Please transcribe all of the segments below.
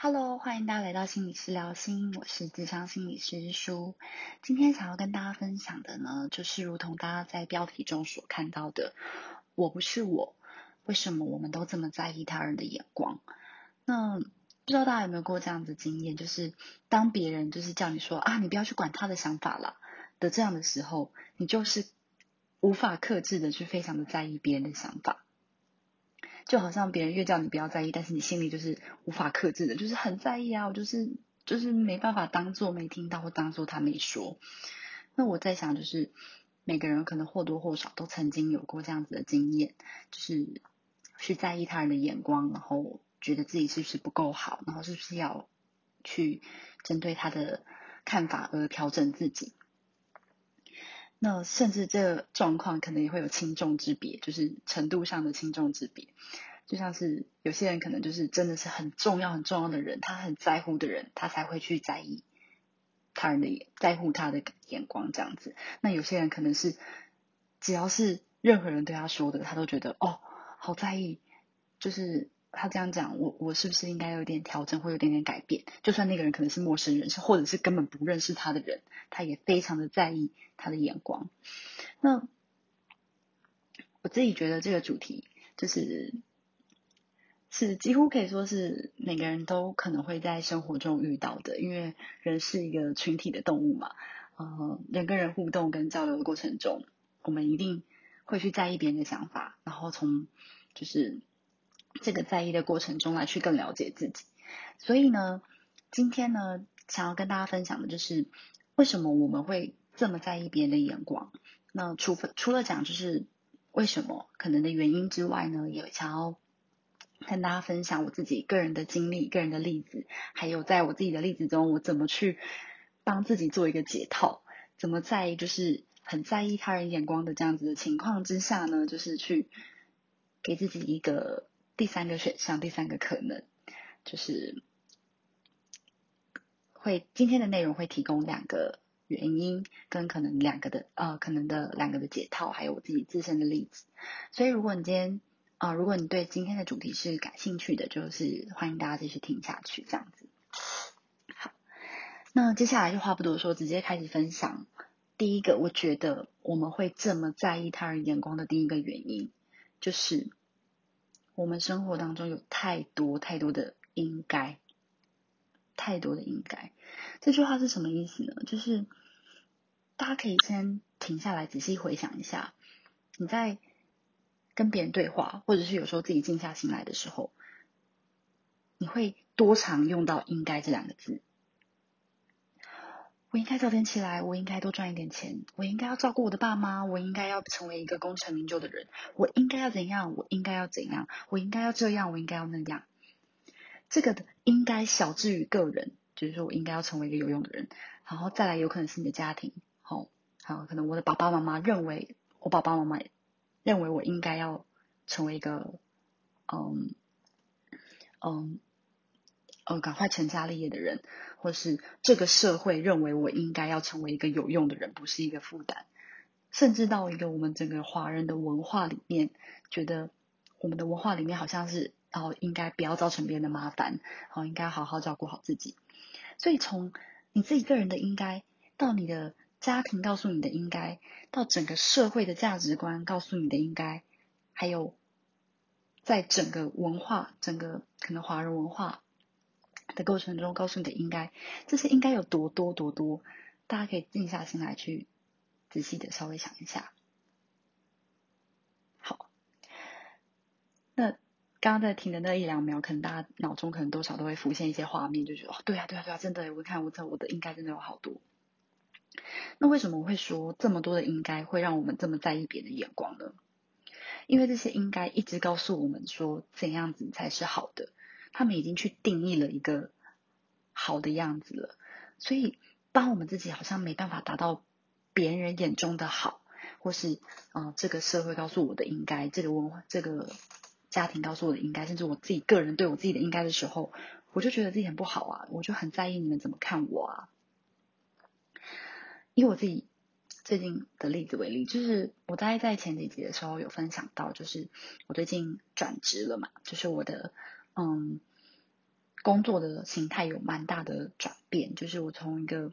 Hello，欢迎大家来到心理师聊心，我是智商心理师舒。今天想要跟大家分享的呢，就是如同大家在标题中所看到的，我不是我，为什么我们都这么在意他人的眼光？那不知道大家有没有过这样的经验，就是当别人就是叫你说啊，你不要去管他的想法了的这样的时候，你就是无法克制的去非常的在意别人的想法。就好像别人越叫你不要在意，但是你心里就是无法克制的，就是很在意啊！我就是就是没办法当做没听到或当做他没说。那我在想，就是每个人可能或多或少都曾经有过这样子的经验，就是去在意他人的眼光，然后觉得自己是不是不够好，然后是不是要去针对他的看法而调整自己。那甚至这个状况可能也会有轻重之别，就是程度上的轻重之别。就像是有些人可能就是真的是很重要很重要的人，他很在乎的人，他才会去在意他人的眼，在乎他的眼光这样子。那有些人可能是只要是任何人对他说的，他都觉得哦，好在意，就是。他这样讲，我我是不是应该有点调整，或有点点改变？就算那个人可能是陌生人，是或者是根本不认识他的人，他也非常的在意他的眼光。那我自己觉得这个主题就是是几乎可以说是每个人都可能会在生活中遇到的，因为人是一个群体的动物嘛。嗯，人跟人互动跟交流的过程中，我们一定会去在意别人的想法，然后从就是。这个在意的过程中来去更了解自己，所以呢，今天呢，想要跟大家分享的就是为什么我们会这么在意别人的眼光。那除除了讲就是为什么可能的原因之外呢，也想要跟大家分享我自己个人的经历、个人的例子，还有在我自己的例子中，我怎么去帮自己做一个解套，怎么在就是很在意他人眼光的这样子的情况之下呢，就是去给自己一个。第三个选项，第三个可能，就是会今天的内容会提供两个原因，跟可能两个的呃可能的两个的解套，还有我自己自身的例子。所以如果你今天啊，如果你对今天的主题是感兴趣的，就是欢迎大家继续听下去，这样子。好，那接下来就话不多说，直接开始分享。第一个，我觉得我们会这么在意他人眼光的第一个原因，就是。我们生活当中有太多太多的应该，太多的应该。这句话是什么意思呢？就是大家可以先停下来，仔细回想一下，你在跟别人对话，或者是有时候自己静下心来的时候，你会多常用到“应该”这两个字。我应该早点起来，我应该多赚一点钱，我应该要照顾我的爸妈，我应该要成为一个功成名就的人，我应该要怎样？我应该要怎样？我应该要这样？我应该要那样？这个的应该小至于个人，就是说我应该要成为一个有用的人，然后再来有可能是你的家庭，好，好，可能我的爸爸妈妈认为我爸爸妈妈认为我应该要成为一个，嗯，嗯。呃，赶快成家立业的人，或是这个社会认为我应该要成为一个有用的人，不是一个负担。甚至到一个我们整个华人的文化里面，觉得我们的文化里面好像是哦，应该不要造成别人的麻烦，哦，应该好好照顾好自己。所以从你自己个人的应该，到你的家庭告诉你的应该，到整个社会的价值观告诉你的应该，还有在整个文化，整个可能华人文化。的过程中，告诉你的应该，这些应该有多多多多，大家可以静下心来去仔细的稍微想一下。好，那刚刚在听的那一两秒，可能大家脑中可能多少都会浮现一些画面，就觉得哦，对啊，对啊，对啊，真的，我看我这我的应该真的有好多。那为什么我会说这么多的应该会让我们这么在意别人的眼光呢？因为这些应该一直告诉我们说，怎样子才是好的。他们已经去定义了一个好的样子了，所以当我们自己好像没办法达到别人眼中的好，或是啊这个社会告诉我的应该，这个文化、这个家庭告诉我的应该，甚至我自己个人对我自己的应该的时候，我就觉得自己很不好啊，我就很在意你们怎么看我啊。以我自己最近的例子为例，就是我大概在前几集的时候有分享到，就是我最近转职了嘛，就是我的嗯。工作的形态有蛮大的转变，就是我从一个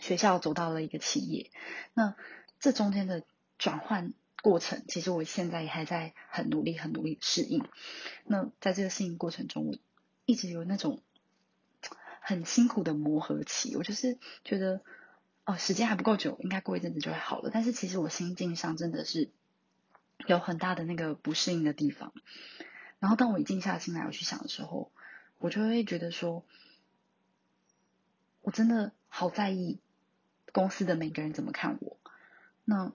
学校走到了一个企业，那这中间的转换过程，其实我现在也还在很努力、很努力适应。那在这个适应过程中，我一直有那种很辛苦的磨合期，我就是觉得哦，时间还不够久，应该过一阵子就会好了。但是其实我心境上真的是有很大的那个不适应的地方。然后当我一静下心来，我去想的时候，我就会觉得说，我真的好在意公司的每个人怎么看我。那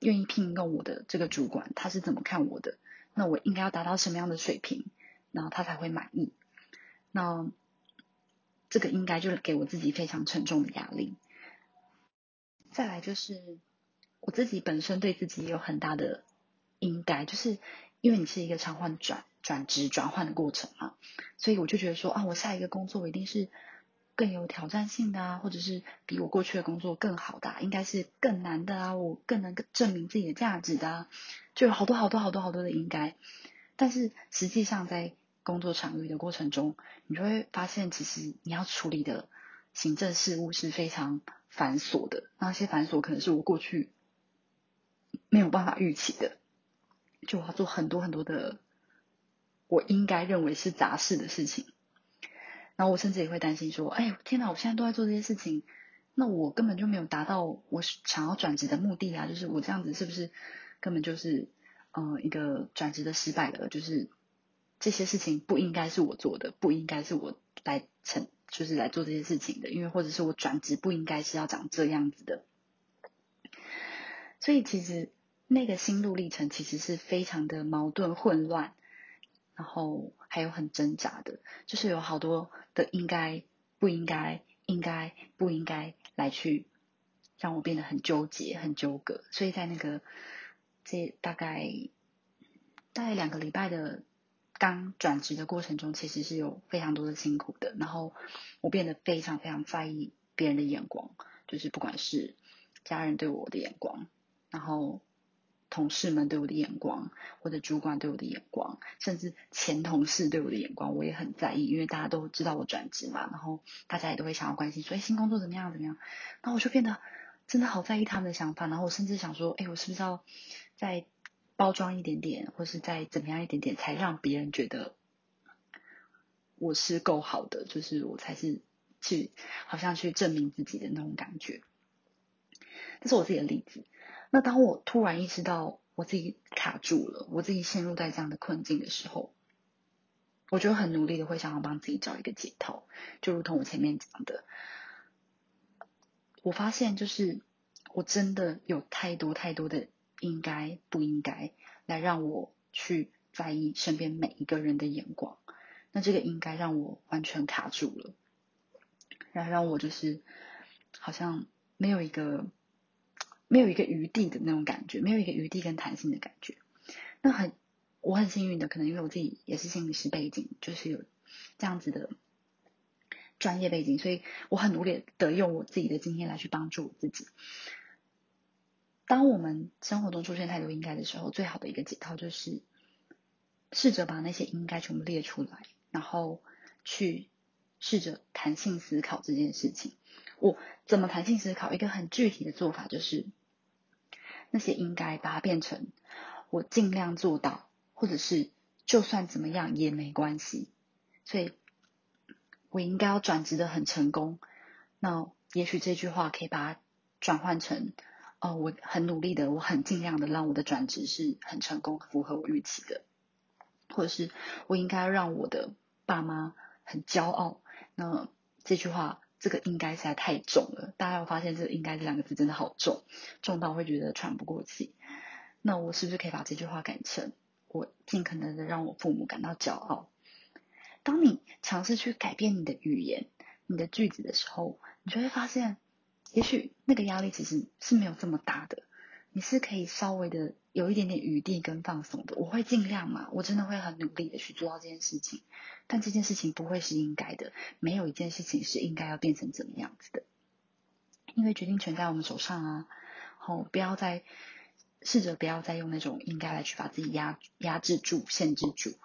愿意聘用我的这个主管，他是怎么看我的？那我应该要达到什么样的水平，然后他才会满意？那这个应该就是给我自己非常沉重的压力。再来就是我自己本身对自己有很大的应该，就是。因为你是一个常换转转职转换的过程嘛，所以我就觉得说啊，我下一个工作一定是更有挑战性的啊，或者是比我过去的工作更好的，应该是更难的啊，我更能证明自己的价值的，啊，就有好多好多好多好多的应该。但是实际上在工作场域的过程中，你就会发现，其实你要处理的行政事务是非常繁琐的，那些繁琐可能是我过去没有办法预期的。就要做很多很多的，我应该认为是杂事的事情，然后我甚至也会担心说，哎，天哪，我现在都在做这些事情，那我根本就没有达到我想要转职的目的啊！就是我这样子是不是根本就是嗯一个转职的失败了？就是这些事情不应该是我做的，不应该是我来成就是来做这些事情的，因为或者是我转职不应该是要长这样子的，所以其实。那个心路历程其实是非常的矛盾混乱，然后还有很挣扎的，就是有好多的应该不应该应该不应该来去让我变得很纠结很纠葛，所以在那个这大概大概两个礼拜的刚转职的过程中，其实是有非常多的辛苦的，然后我变得非常非常在意别人的眼光，就是不管是家人对我的眼光，然后。同事们对我的眼光，或者主管对我的眼光，甚至前同事对我的眼光，我也很在意，因为大家都知道我转职嘛，然后大家也都会想要关心，说，哎，新工作怎么样怎么样？那我就变得真的好在意他们的想法，然后我甚至想说，哎，我是不是要再包装一点点，或是再怎么样一点点，才让别人觉得我是够好的，就是我才是去好像去证明自己的那种感觉。这是我自己的例子。那当我突然意识到我自己卡住了，我自己陷入在这样的困境的时候，我就很努力的会想要帮自己找一个解套。就如同我前面讲的，我发现就是我真的有太多太多的应该不应该，来让我去在意身边每一个人的眼光。那这个应该让我完全卡住了，然后让我就是好像没有一个。没有一个余地的那种感觉，没有一个余地跟弹性的感觉。那很，我很幸运的，可能因为我自己也是心理师背景，就是有这样子的专业背景，所以我很努力的用我自己的经验来去帮助我自己。当我们生活中出现太多应该的时候，最好的一个解套就是试着把那些应该全部列出来，然后去试着弹性思考这件事情。我怎么弹性思考？一个很具体的做法就是，那些应该把它变成我尽量做到，或者是就算怎么样也没关系。所以，我应该要转职的很成功。那也许这句话可以把它转换成：哦，我很努力的，我很尽量的让我的转职是很成功，符合我预期的。或者是我应该让我的爸妈很骄傲。那这句话。这个应该实在太重了，大家有发现这个“应该”这两个字真的好重，重到会觉得喘不过气。那我是不是可以把这句话改成“我尽可能的让我父母感到骄傲”？当你尝试去改变你的语言、你的句子的时候，你就会发现，也许那个压力其实是没有这么大的。你是可以稍微的有一点点余地跟放松的，我会尽量嘛，我真的会很努力的去做到这件事情，但这件事情不会是应该的，没有一件事情是应该要变成怎么样子的，因为决定权在我们手上啊，好，不要再试着不要再用那种应该来去把自己压压制住、限制住，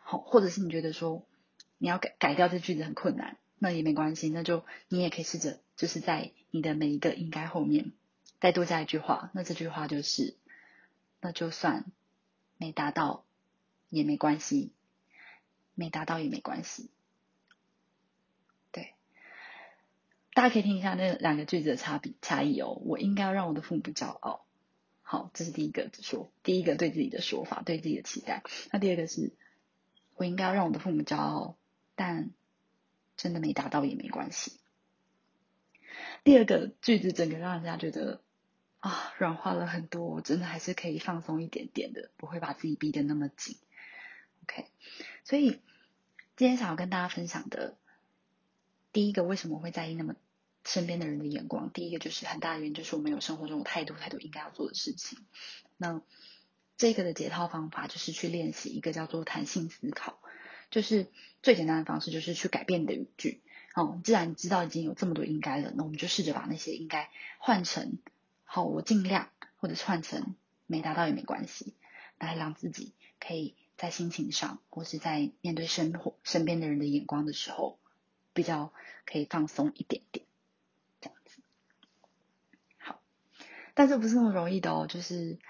好，或者是你觉得说你要改改掉这句子很困难，那也没关系，那就你也可以试着就是在你的每一个应该后面再多加一句话，那这句话就是，那就算没达到也没关系，没达到也没关系。对，大家可以听一下那两个句子的差别差异哦。我应该要让我的父母骄傲。好，这是第一个说，第一个对自己的说法，对自己的期待。那第二个是，我应该要让我的父母骄傲，但真的没达到也没关系。第二个句子整个让人家觉得啊，软化了很多，我真的还是可以放松一点点的，不会把自己逼得那么紧。OK，所以今天想要跟大家分享的第一个，为什么会在意那么？身边的人的眼光，第一个就是很大的原因，就是我们有生活中有太多太多应该要做的事情。那这个的解套方法就是去练习一个叫做弹性思考，就是最简单的方式就是去改变你的语句。哦，既然知道已经有这么多应该了，那我们就试着把那些应该换成好，我尽量，或者是换成没达到也没关系，来让自己可以在心情上，或是在面对生活身边的人的眼光的时候，比较可以放松一点点。这样子。好但这不是那么容易的哦，就是，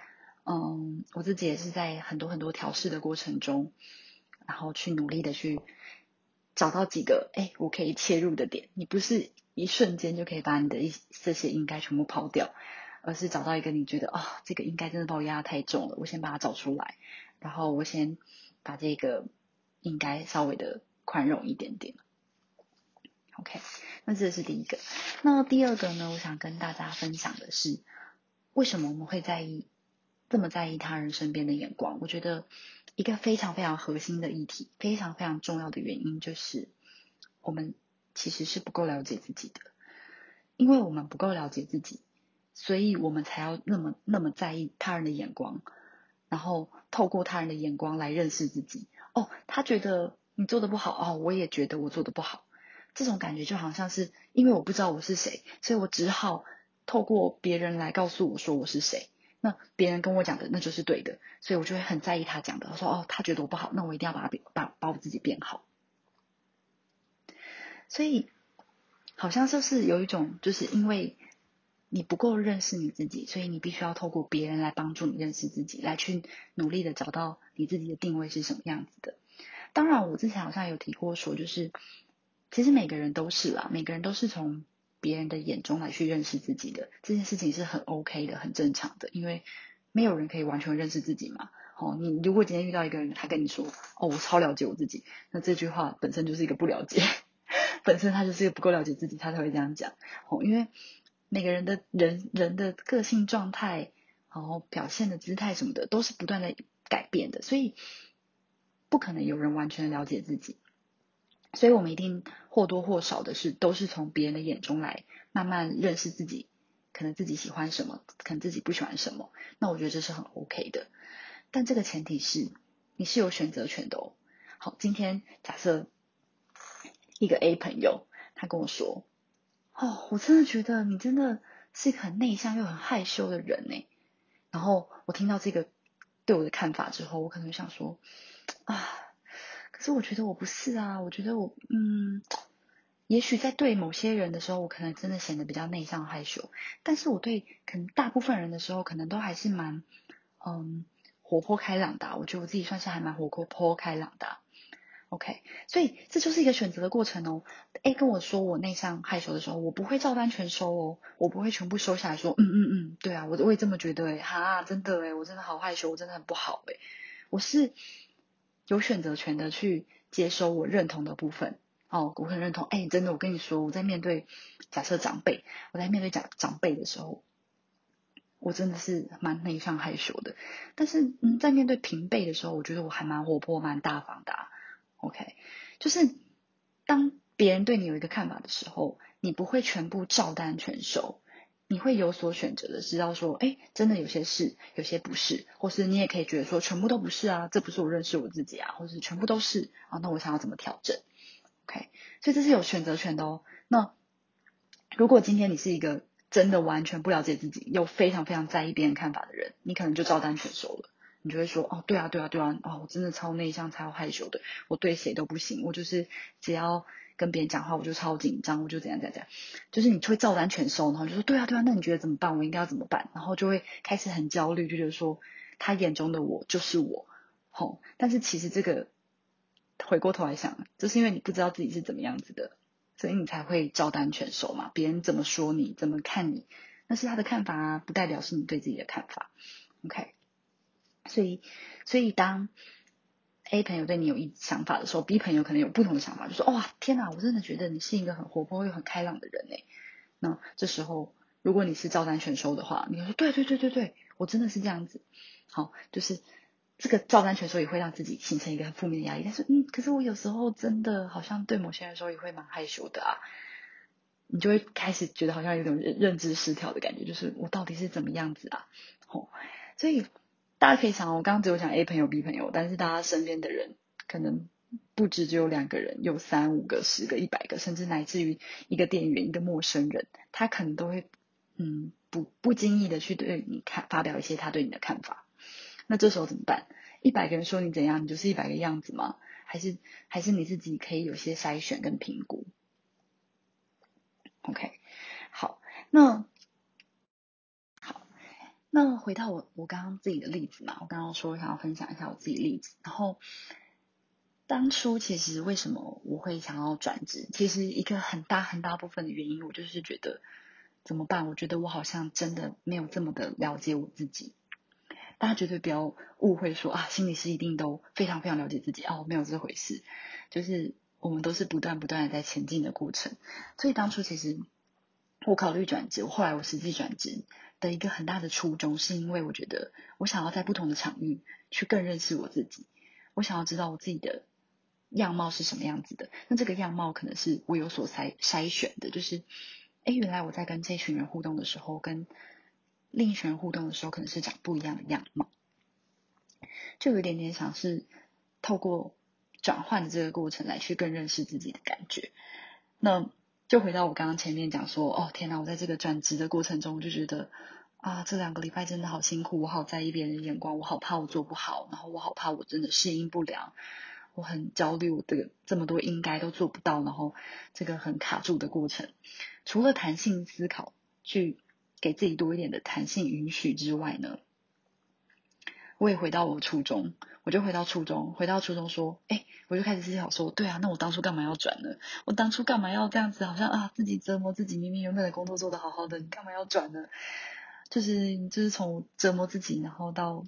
嗯，我自己也是在很多很多调试的过程中，然后去努力的去找到几个，哎，我可以切入的点。你不是一瞬间就可以把你的一这些应该全部抛掉，而是找到一个你觉得，哦，这个应该真的把我压太重了，我先把它找出来，然后我先把这个应该稍微的宽容一点点。OK，那这是第一个。那第二个呢，我想跟大家分享的是。为什么我们会在意这么在意他人身边的眼光？我觉得一个非常非常核心的议题，非常非常重要的原因就是我们其实是不够了解自己的。因为我们不够了解自己，所以我们才要那么那么在意他人的眼光，然后透过他人的眼光来认识自己。哦，他觉得你做的不好，哦，我也觉得我做的不好。这种感觉就好像是因为我不知道我是谁，所以我只好。透过别人来告诉我说我是谁，那别人跟我讲的那就是对的，所以我就会很在意他讲的。我说哦，他觉得我不好，那我一定要把他变把把我自己变好。所以好像就是有一种，就是因为你不够认识你自己，所以你必须要透过别人来帮助你认识自己，来去努力的找到你自己的定位是什么样子的。当然，我之前好像有提过说，就是其实每个人都是啦，每个人都是从。别人的眼中来去认识自己的这件事情是很 OK 的，很正常的，因为没有人可以完全认识自己嘛。哦，你如果今天遇到一个人，他跟你说：“哦，我超了解我自己。”那这句话本身就是一个不了解，本身他就是一个不够了解自己，他才会这样讲。哦，因为每个人的人人的个性状态，然后表现的姿态什么的，都是不断的改变的，所以不可能有人完全了解自己。所以，我们一定或多或少的是，都是从别人的眼中来慢慢认识自己，可能自己喜欢什么，可能自己不喜欢什么。那我觉得这是很 OK 的，但这个前提是你是有选择权的哦。好，今天假设一个 A 朋友他跟我说：“哦，我真的觉得你真的是一个很内向又很害羞的人呢。”然后我听到这个对我的看法之后，我可能想说：“啊。”可是我觉得我不是啊，我觉得我嗯，也许在对某些人的时候，我可能真的显得比较内向害羞，但是我对可能大部分人的时候，可能都还是蛮嗯活泼开朗的。我觉得我自己算是还蛮活泼开朗的。OK，所以这就是一个选择的过程哦。A 跟我说我内向害羞的时候，我不会照单全收哦，我不会全部收下来说嗯嗯嗯，对啊，我我也这么觉得哈，真的诶我真的好害羞，我真的很不好诶我是。有选择权的去接收我认同的部分哦，我很认同。哎，真的，我跟你说，我在面对假设长辈，我在面对长长辈的时候，我真的是蛮内向害羞的。但是，嗯，在面对平辈的时候，我觉得我还蛮活泼、蛮大方的。OK，就是当别人对你有一个看法的时候，你不会全部照单全收。你会有所选择的，知道说，哎，真的有些是，有些不是，或是你也可以觉得说，全部都不是啊，这不是我认识我自己啊，或是全部都是啊，那我想要怎么调整？OK，所以这是有选择权的哦。那如果今天你是一个真的完全不了解自己，又非常非常在意别人看法的人，你可能就照单全收了，你就会说，哦，对啊，对啊，对啊，哦，我真的超内向、超害羞的，我对谁都不行，我就是只要跟别人讲话，我就超紧张，我就怎样怎样怎样，就是你会照单全收，然后就说，对啊，对啊，那你觉得怎么办？我应该要怎么办？然后就会开始很焦虑，就觉得说，他眼中的我就是我，吼，但是其实这个回过头来想，就是因为你不知道自己是怎么样子的，所以你才会照单全收嘛，别人怎么说你，怎么看你，那是他的看法啊，不代表是你对自己的看法，OK。所以，所以当 A 朋友对你有一想法的时候，B 朋友可能有不同的想法，就说：“哇，天哪，我真的觉得你是一个很活泼又很开朗的人诶。”那这时候，如果你是照单全收的话，你会说：“对对对对对，我真的是这样子。”好，就是这个照单全收也会让自己形成一个很负面的压力。但是，嗯，可是我有时候真的好像对某些人说也会蛮害羞的啊，你就会开始觉得好像有种认知失调的感觉，就是我到底是怎么样子啊？好，所以。大家可以想，我刚刚只有讲 A 朋友、B 朋友，但是大家身边的人可能不止只有两个人，有三五个、十个、一百个，甚至乃至于一个店员、一个陌生人，他可能都会嗯不不经意的去对你看发表一些他对你的看法。那这时候怎么办？一百个人说你怎样，你就是一百个样子吗？还是还是你自己可以有些筛选跟评估？OK，好，那。那回到我我刚刚自己的例子嘛，我刚刚说想要分享一下我自己例子。然后当初其实为什么我会想要转职？其实一个很大很大部分的原因，我就是觉得怎么办？我觉得我好像真的没有这么的了解我自己。大家绝对不要误会说啊，心理师一定都非常非常了解自己哦，没有这回事。就是我们都是不断不断的在前进的过程。所以当初其实我考虑转职，我后来我实际转职。的一个很大的初衷，是因为我觉得我想要在不同的场域去更认识我自己，我想要知道我自己的样貌是什么样子的。那这个样貌可能是我有所筛筛选的，就是，哎，原来我在跟这群人互动的时候，跟另一群人互动的时候，可能是长不一样的样貌，就有点点想是透过转换的这个过程来去更认识自己的感觉。那。就回到我刚刚前面讲说，哦天哪，我在这个转职的过程中，我就觉得啊，这两个礼拜真的好辛苦，我好在意别人的眼光，我好怕我做不好，然后我好怕我真的适应不良，我很焦虑，我的这么多应该都做不到，然后这个很卡住的过程，除了弹性思考，去给自己多一点的弹性允许之外呢，我也回到我初中。我就回到初中，回到初中说，哎，我就开始思考说，对啊，那我当初干嘛要转呢？我当初干嘛要这样子？好像啊，自己折磨自己，明明原本的工作做得好好的，你干嘛要转呢？就是就是从折磨自己，然后到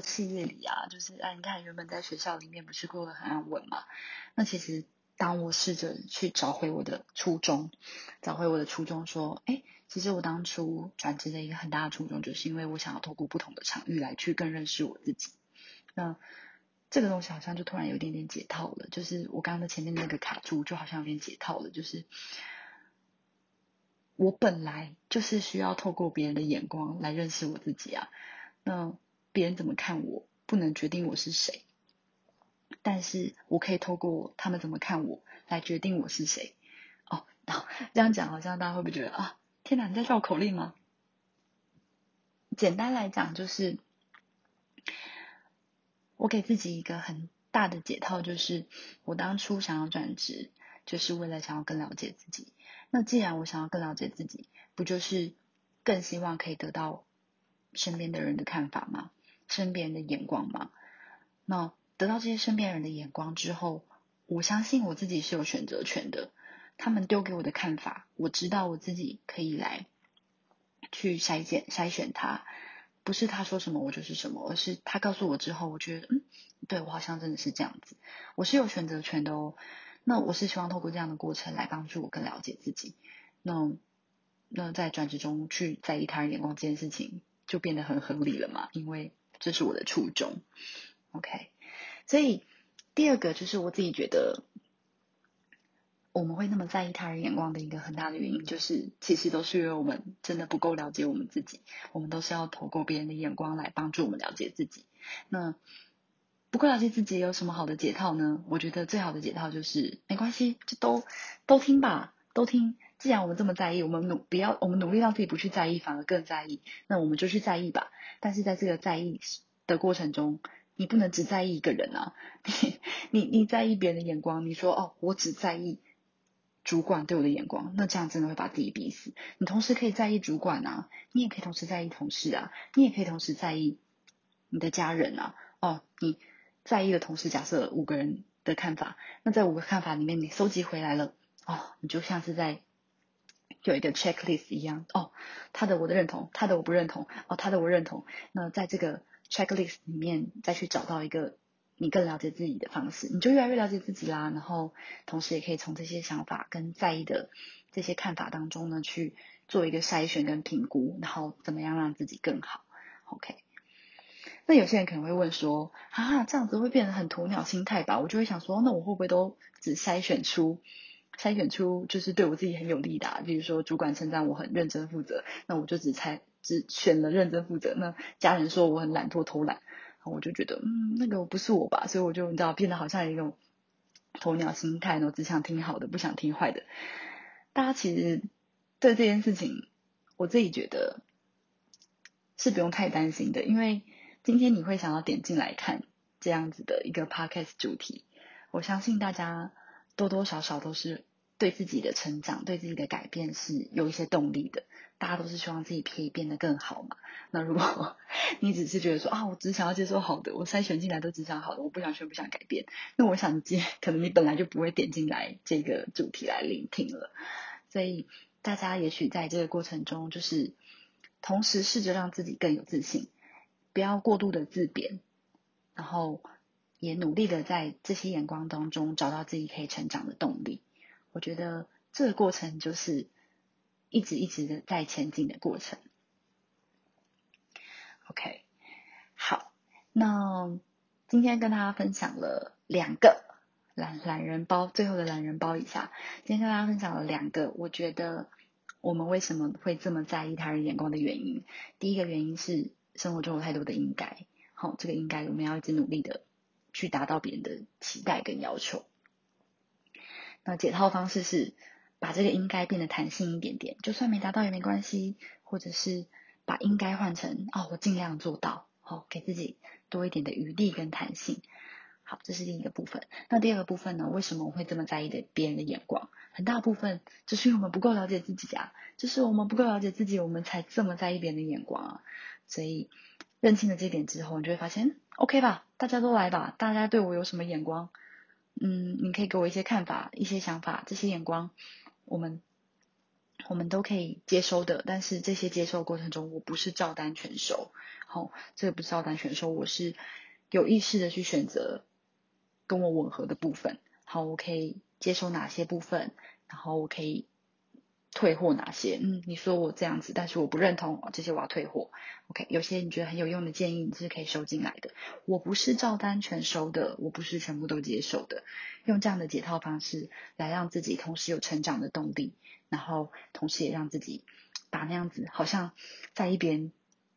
企业里啊，就是啊，你看原本在学校里面不是过得很安稳嘛？那其实当我试着去找回我的初衷，找回我的初衷，说，哎。其实我当初转职的一个很大的初衷，就是因为我想要透过不同的场域来去更认识我自己。那这个东西好像就突然有点点解套了，就是我刚刚的前面那个卡住，就好像有点解套了。就是我本来就是需要透过别人的眼光来认识我自己啊。那别人怎么看我，不能决定我是谁，但是我可以透过他们怎么看我来决定我是谁。哦，这样讲好像大家会不会觉得啊？天哪，你在绕口令吗？简单来讲，就是我给自己一个很大的解套，就是我当初想要转职，就是为了想要更了解自己。那既然我想要更了解自己，不就是更希望可以得到身边的人的看法吗？身边人的眼光吗？那得到这些身边人的眼光之后，我相信我自己是有选择权的。他们丢给我的看法，我知道我自己可以来去筛选筛选它，不是他说什么我就是什么，而是他告诉我之后，我觉得嗯，对我好像真的是这样子，我是有选择权的哦。那我是希望透过这样的过程来帮助我更了解自己。那那在转职中去在意他人眼光这件事情，就变得很合理了嘛？因为这是我的初衷。OK，所以第二个就是我自己觉得。我们会那么在意他人眼光的一个很大的原因，就是其实都是因为我们真的不够了解我们自己。我们都是要透过别人的眼光来帮助我们了解自己。那不够了解自己有什么好的解套呢？我觉得最好的解套就是没关系，就都都听吧，都听，既然我们这么在意，我们努不要我们努力让自己不去在意，反而更在意，那我们就去在意吧。但是在这个在意的过程中，你不能只在意一个人啊，你你你在意别人的眼光，你说哦，我只在意主管对我的眼光，那这样真的会把自己逼死。你同时可以在意主管啊，你也可以同时在意同事啊，你也可以同时在意你的家人啊。哦，你在意的同时，假设五个人的看法，那在五个看法里面，你收集回来了，哦，你就像是在有一个 checklist 一样，哦，他的我的认同，他的我不认同，哦，他的我认同，那在这个。checklist 里面再去找到一个你更了解自己的方式，你就越来越了解自己啦。然后同时也可以从这些想法跟在意的这些看法当中呢，去做一个筛选跟评估，然后怎么样让自己更好。OK，那有些人可能会问说，哈啊，这样子会变得很鸵鸟心态吧？我就会想说，那我会不会都只筛选出筛选出就是对我自己很有利的，比如说主管称赞我很认真负责，那我就只猜。只选了认真负责，那家人说我很懒惰偷懒，我就觉得嗯那个不是我吧，所以我就你知道变得好像一种鸵鸟心态呢，只想听好的不想听坏的。大家其实对这件事情，我自己觉得是不用太担心的，因为今天你会想要点进来看这样子的一个 podcast 主题，我相信大家多多少少都是。对自己的成长、对自己的改变是有一些动力的。大家都是希望自己可以变得更好嘛。那如果 你只是觉得说啊，我只想要接受好的，我筛选进来都只想好的，我不想学、不想改变，那我想接可能你本来就不会点进来这个主题来聆听了。所以大家也许在这个过程中，就是同时试着让自己更有自信，不要过度的自贬，然后也努力的在这些眼光当中找到自己可以成长的动力。我觉得这个过程就是一直一直的在前进的过程。OK，好，那今天跟大家分享了两个懒懒人包，最后的懒人包一下。今天跟大家分享了两个，我觉得我们为什么会这么在意他人眼光的原因。第一个原因是生活中有太多的应该，好，这个应该我们要一直努力的去达到别人的期待跟要求。那解套方式是把这个应该变得弹性一点点，就算没达到也没关系，或者是把应该换成哦，我尽量做到，好，给自己多一点的余地跟弹性。好，这是第一个部分。那第二个部分呢？为什么我会这么在意的别人的眼光？很大部分就是因为我们不够了解自己啊，就是我们不够了解自己，我们才这么在意别人的眼光啊。所以认清了这点之后，你就会发现，OK 吧？大家都来吧，大家对我有什么眼光？嗯，你可以给我一些看法、一些想法，这些眼光，我们我们都可以接收的。但是这些接收过程中，我不是照单全收。好，这个不是照单全收，我是有意识的去选择跟我吻合的部分。好，我可以接收哪些部分，然后我可以。退货哪些？嗯，你说我这样子，但是我不认同，这些我要退货。OK，有些你觉得很有用的建议，你是可以收进来的。我不是照单全收的，我不是全部都接受的。用这样的解套方式来让自己同时有成长的动力，然后同时也让自己把那样子好像在一边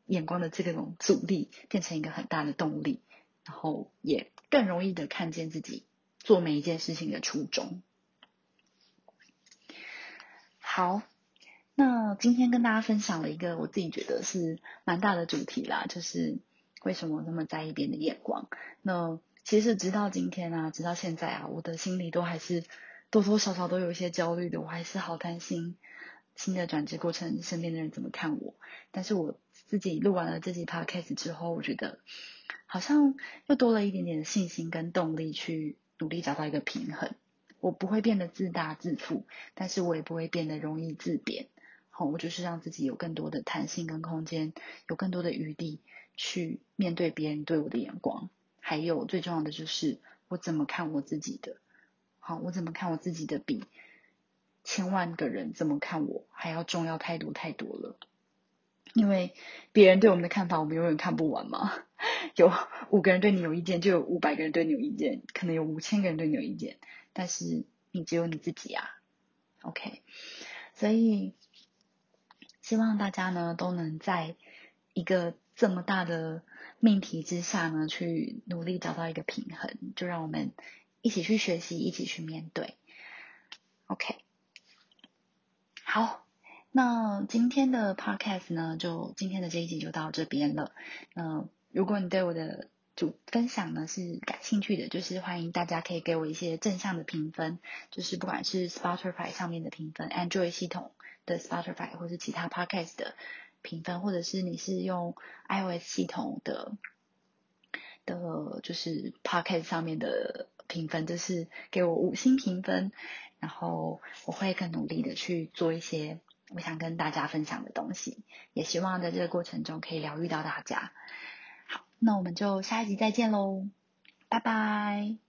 眼光的这种阻力变成一个很大的动力，然后也更容易的看见自己做每一件事情的初衷。好，那今天跟大家分享了一个我自己觉得是蛮大的主题啦，就是为什么那么在意别人的眼光。那其实直到今天啊，直到现在啊，我的心里都还是多多少少都有一些焦虑的，我还是好担心新的转职过程身边的人怎么看我。但是我自己录完了这集 podcast 之后，我觉得好像又多了一点点的信心跟动力，去努力找到一个平衡。我不会变得自大自负，但是我也不会变得容易自贬。好，我就是让自己有更多的弹性跟空间，有更多的余地去面对别人对我的眼光。还有最重要的就是我怎么看我自己的。好，我怎么看我自己的比千万个人怎么看我还要重要太多太多了。因为别人对我们的看法，我们永远看不完嘛。有五个人对你有意见，就有五百个人对你有意见，可能有五千个人对你有意见。但是你只有你自己啊，OK，所以希望大家呢都能在一个这么大的命题之下呢，去努力找到一个平衡，就让我们一起去学习，一起去面对，OK。好，那今天的 podcast 呢，就今天的这一集就到这边了。嗯，如果你对我的主分享呢是感兴趣的，就是欢迎大家可以给我一些正向的评分，就是不管是 Spotify 上面的评分，Android 系统的 Spotify 或是其他 podcast 的评分，或者是你是用 iOS 系统的的，就是 podcast 上面的评分，就是给我五星评分，然后我会更努力的去做一些我想跟大家分享的东西，也希望在这个过程中可以疗愈到大家。那我们就下一集再见喽，拜拜。